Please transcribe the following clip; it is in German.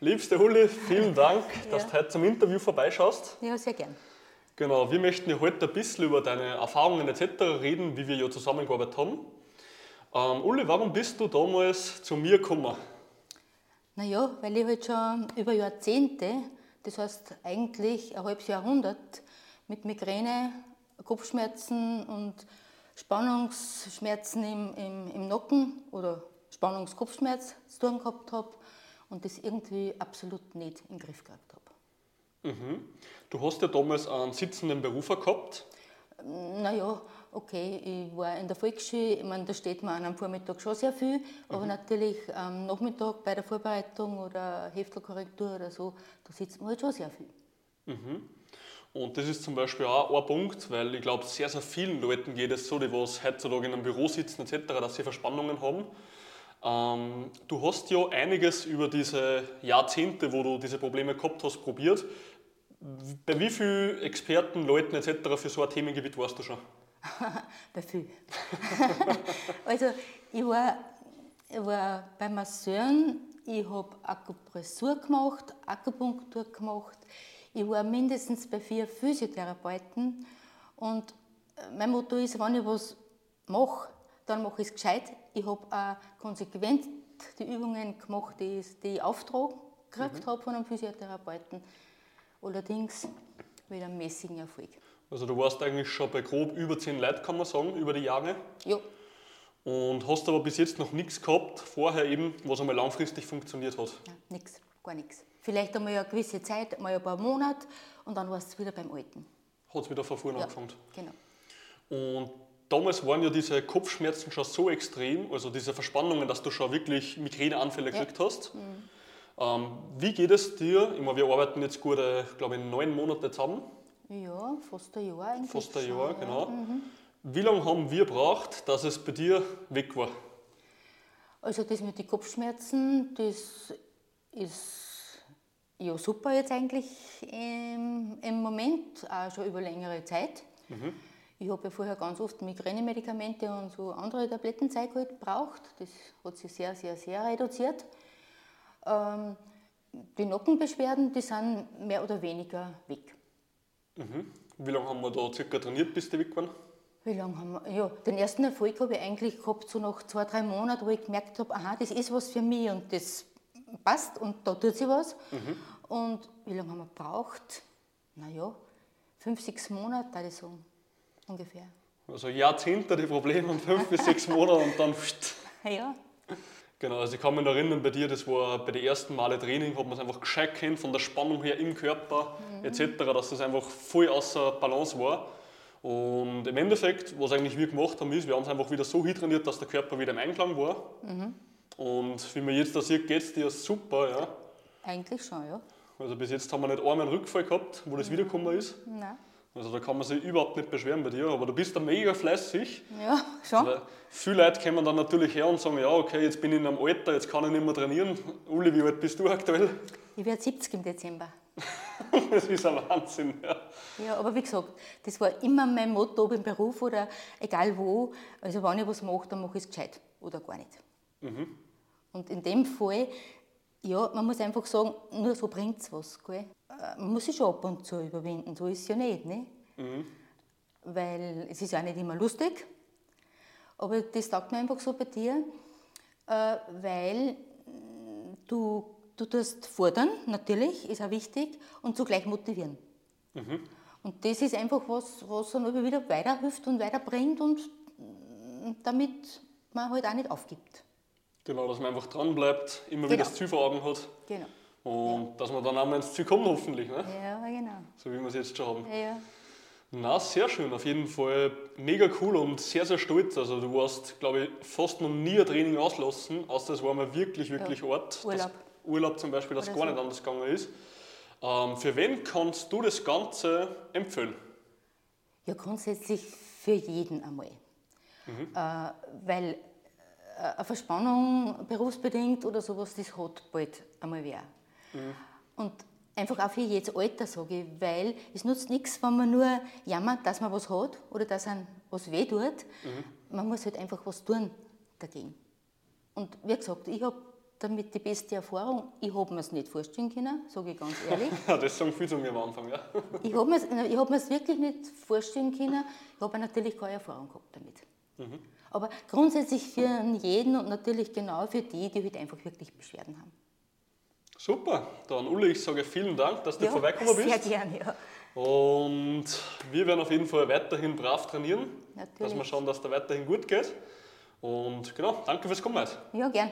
Liebste Uli, vielen Dank, dass ja. du heute zum Interview vorbeischaust. Ja, sehr gern. Genau, wir möchten ja heute ein bisschen über deine Erfahrungen etc. reden, wie wir ja zusammengearbeitet haben. Ähm, Uli, warum bist du damals zu mir gekommen? Naja, weil ich halt schon über Jahrzehnte, das heißt eigentlich ein halbes Jahrhundert, mit Migräne, Kopfschmerzen und Spannungsschmerzen im, im, im Nacken oder Spannungskopfschmerz zu tun gehabt habe und das irgendwie absolut nicht in den Griff gehabt habe. Mhm. Du hast ja damals einen sitzenden Berufer gehabt. Naja, okay, ich war in der Volksschule, ich meine, da steht man am Vormittag schon sehr viel, aber mhm. natürlich am Nachmittag bei der Vorbereitung oder Heftelkorrektur oder so, da sitzt man halt schon sehr viel. Mhm. Und das ist zum Beispiel auch ein Punkt, weil ich glaube, sehr, sehr vielen Leuten geht es so, die was heutzutage in einem Büro sitzen etc., dass sie Verspannungen haben. Ähm, du hast ja einiges über diese Jahrzehnte, wo du diese Probleme gehabt hast, probiert. Bei wie vielen Experten, Leuten etc. für so ein Themengebiet warst du schon? Bei vielen. also ich war, ich war bei Masseuren, ich habe Akupressur gemacht, Akupunktur gemacht, ich war mindestens bei vier Physiotherapeuten und mein Motto ist, wenn ich was mache, dann mache ich es gescheit. Ich habe auch konsequent die Übungen gemacht, die, ich Auftrag gekriegt mhm. habe von einem Physiotherapeuten. Allerdings mit einem mäßigen Erfolg. Also du warst eigentlich schon bei grob über zehn Leuten, kann man sagen, über die Jahre. Ja. Und hast aber bis jetzt noch nichts gehabt, vorher eben, was einmal langfristig funktioniert hat? Ja, nichts, gar nichts. Vielleicht einmal eine gewisse Zeit, mal ein paar Monate und dann war es wieder beim Alten. Hat es wieder von vorne ja, angefangen? genau. Und damals waren ja diese Kopfschmerzen schon so extrem, also diese Verspannungen, dass du schon wirklich Migräneanfälle ja. gekriegt hast. Mhm. Ähm, wie geht es dir? Ich meine, wir arbeiten jetzt gut, glaube ich, neun Monate zusammen. Ja, fast ein Jahr eigentlich. Fast ein Jahr, schon, genau. Ja. Mhm. Wie lange haben wir gebraucht, dass es bei dir weg war? Also das mit den Kopfschmerzen, das ist ja super jetzt eigentlich im, im Moment, auch schon über längere Zeit. Mhm. Ich habe ja vorher ganz oft Migränemedikamente und so andere Tablettenzeug halt gebraucht. Das hat sich sehr, sehr, sehr reduziert. Ähm, die Nackenbeschwerden, die sind mehr oder weniger weg. Mhm. Wie lange haben wir da circa trainiert, bis die weg waren? Wie lange haben wir? Ja, den ersten Erfolg habe ich eigentlich gehabt, so nach zwei, drei Monaten, wo ich gemerkt habe, aha, das ist was für mich und das passt und da tut sich was. Mhm. Und wie lange haben wir gebraucht? Naja, fünf, sechs Monate, würde ich sagen ungefähr. Also Jahrzehnte die Probleme und fünf bis sechs Monate und dann. Ja. Genau, also ich kann mich erinnern, bei dir, das war bei den ersten Male Training, hat man es einfach gescheit kennt, von der Spannung her im Körper mhm. etc., dass das einfach voll außer Balance war. Und im Endeffekt, was eigentlich wir gemacht haben, ist, wir haben es einfach wieder so trainiert, dass der Körper wieder im Einklang war. Mhm. Und wie man jetzt da sieht, geht es dir super. Ja. Eigentlich schon, ja. Also bis jetzt haben wir nicht einmal einen Rückfall gehabt, wo das mhm. wiedergekommen ist. Nein. Also da kann man sich überhaupt nicht beschweren bei dir, aber du bist da mega fleißig. Ja, schon. Weil viele Leute kommen dann natürlich her und sagen, ja okay, jetzt bin ich in einem Alter, jetzt kann ich nicht mehr trainieren. Uli, wie alt bist du aktuell? Ich werde 70 im Dezember. das ist ein Wahnsinn, ja. Ja, aber wie gesagt, das war immer mein Motto, ob im Beruf oder egal wo. Also wenn ich was mache, dann mache ich es gescheit oder gar nicht. Mhm. Und in dem Fall, ja, man muss einfach sagen, nur so bringt es was. Gell? Äh, man muss sich schon ab und zu überwinden, so ist es ja nicht. Ne? Mhm. Weil es ist ja auch nicht immer lustig, aber das sagt mir einfach so bei dir, äh, weil du, du tust fordern, natürlich, ist auch wichtig, und zugleich motivieren. Mhm. Und das ist einfach was, was dann immer wieder weiterhilft und weiterbringt und damit man halt auch nicht aufgibt. Genau, dass man einfach dranbleibt, immer genau. wieder das Ziel vor Augen hat. Genau. Und ja. dass man dann auch mal ins Ziel kommt, hoffentlich. Ne? Ja, genau. So wie wir es jetzt schon haben. Ja. Na, sehr schön, auf jeden Fall mega cool und sehr, sehr stolz. Also du warst, glaube ich, fast noch nie ein Training auslassen, außer es war mal wirklich, wirklich ja. Ort. Urlaub. Urlaub zum Beispiel, das gar so. nicht anders gegangen ist. Ähm, für wen kannst du das Ganze empfehlen? Ja, grundsätzlich für jeden einmal. Mhm. Äh, weil eine Verspannung berufsbedingt oder sowas, das hat bald einmal wer. Mhm. Und einfach auch für jedes Alter, sage ich, weil es nutzt nichts, wenn man nur jammert, dass man was hat oder dass einem was weh tut. Mhm. Man muss halt einfach was tun dagegen. Und wie gesagt, ich habe damit die beste Erfahrung. Ich habe mir es nicht vorstellen können, sage ich ganz ehrlich. das sagen viele zu mir am Anfang, ja. ich habe mir es hab wirklich nicht vorstellen können. Ich habe natürlich keine Erfahrung gehabt damit. Mhm. Aber grundsätzlich für jeden und natürlich genau für die, die halt einfach wirklich Beschwerden haben. Super, dann Uli, ich sage vielen Dank, dass du ja, vorbeigekommen bist. Sehr gerne, ja. Und wir werden auf jeden Fall weiterhin brav trainieren, Natürlich. dass wir schauen, dass da weiterhin gut geht. Und genau, danke fürs Kommen. Ja, gern.